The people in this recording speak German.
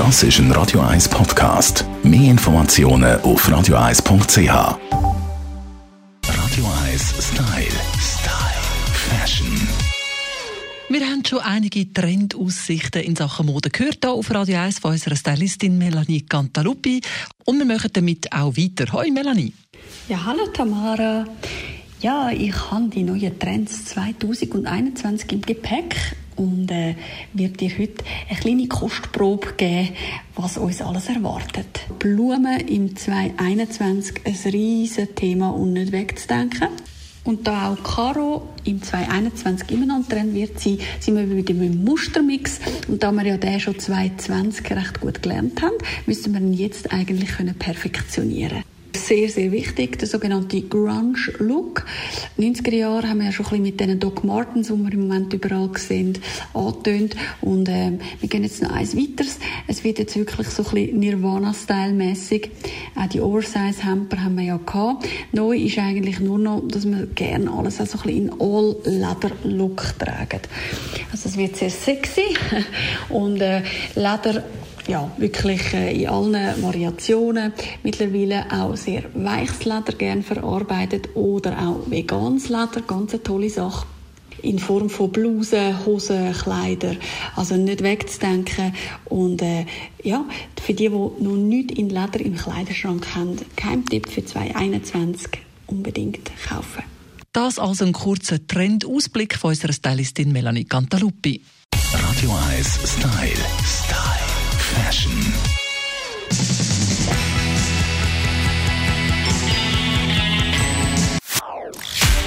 Das ist ein Radio 1 Podcast. Mehr Informationen auf radio1.ch. Radio 1 Style. Style. Fashion. Wir haben schon einige Trendaussichten in Sachen Mode gehört hier auf Radio 1 von unserer Stylistin Melanie Cantaluppi. Und wir machen damit auch weiter. Hoi Melanie. Ja, hallo Tamara. Ja, ich habe die neuen Trends 2021 im Gepäck und äh, werde dir heute eine kleine Kostprobe geben, was uns alles erwartet. Blumen im 2021 ein riesiges Thema und nicht wegzudenken. Und da auch Caro im 2021 immer noch Trend wird sein, sind wir wieder mit dem Mustermix. Und da wir ja den schon 2020 recht gut gelernt haben, müssen wir ihn jetzt eigentlich perfektionieren können. Sehr, sehr wichtig, der sogenannte Grunge-Look. 90er Jahre haben wir ja schon ein bisschen mit diesen Doc Martens, die wir im Moment überall sehen, angetönt. Und ähm, wir gehen jetzt noch eins weiteres. Es wird jetzt wirklich so ein bisschen Nirvana-Style-mässig. Auch die Oversize-Hamper haben wir ja gehabt. Neu ist eigentlich nur noch, dass wir gerne alles also ein bisschen in All-Leather-Look tragen. Also es wird sehr sexy und äh, Leder ja, wirklich äh, in allen Variationen. Mittlerweile auch sehr weiches Leder gern verarbeitet oder auch veganes Leder, ganz eine tolle Sache in Form von Blusen, Hosen, Kleider. Also nicht wegzudenken. Und äh, ja, für die, die noch nichts in Leder im Kleiderschrank haben, kein Tipp für 2021 unbedingt kaufen. Das also ein kurzer Trendausblick von unserer Stylistin Melanie Cantaluppi. Radio 1 Style. Style.